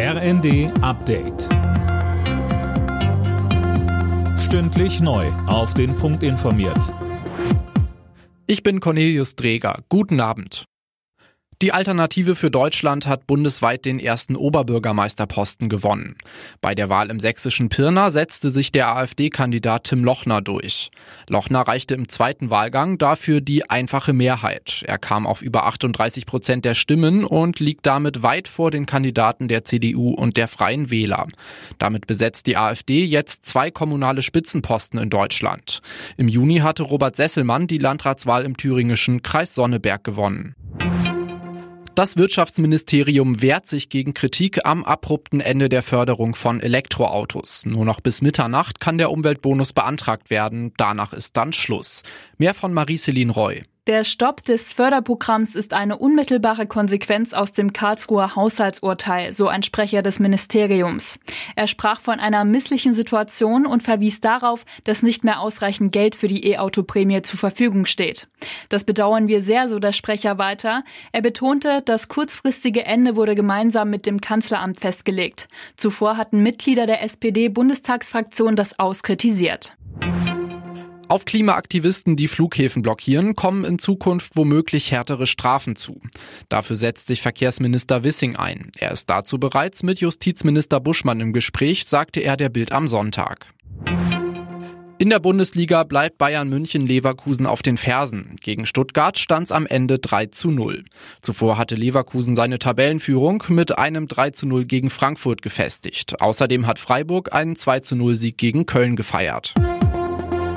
RND Update. Stündlich neu. Auf den Punkt informiert. Ich bin Cornelius Dreger. Guten Abend. Die Alternative für Deutschland hat bundesweit den ersten Oberbürgermeisterposten gewonnen. Bei der Wahl im sächsischen Pirna setzte sich der AfD-Kandidat Tim Lochner durch. Lochner reichte im zweiten Wahlgang dafür die einfache Mehrheit. Er kam auf über 38 Prozent der Stimmen und liegt damit weit vor den Kandidaten der CDU und der Freien Wähler. Damit besetzt die AfD jetzt zwei kommunale Spitzenposten in Deutschland. Im Juni hatte Robert Sesselmann die Landratswahl im thüringischen Kreis Sonneberg gewonnen. Das Wirtschaftsministerium wehrt sich gegen Kritik am abrupten Ende der Förderung von Elektroautos. Nur noch bis Mitternacht kann der Umweltbonus beantragt werden. Danach ist dann Schluss. Mehr von Marie-Céline Roy. Der Stopp des Förderprogramms ist eine unmittelbare Konsequenz aus dem Karlsruher Haushaltsurteil, so ein Sprecher des Ministeriums. Er sprach von einer misslichen Situation und verwies darauf, dass nicht mehr ausreichend Geld für die E-Auto-Prämie zur Verfügung steht. Das bedauern wir sehr, so der Sprecher weiter. Er betonte, das kurzfristige Ende wurde gemeinsam mit dem Kanzleramt festgelegt. Zuvor hatten Mitglieder der SPD-Bundestagsfraktion das auskritisiert. Auf Klimaaktivisten, die Flughäfen blockieren, kommen in Zukunft womöglich härtere Strafen zu. Dafür setzt sich Verkehrsminister Wissing ein. Er ist dazu bereits mit Justizminister Buschmann im Gespräch, sagte er der Bild am Sonntag. In der Bundesliga bleibt Bayern München Leverkusen auf den Fersen. Gegen Stuttgart stand es am Ende 3 zu 0. Zuvor hatte Leverkusen seine Tabellenführung mit einem 3 zu 0 gegen Frankfurt gefestigt. Außerdem hat Freiburg einen 2 zu 0 Sieg gegen Köln gefeiert.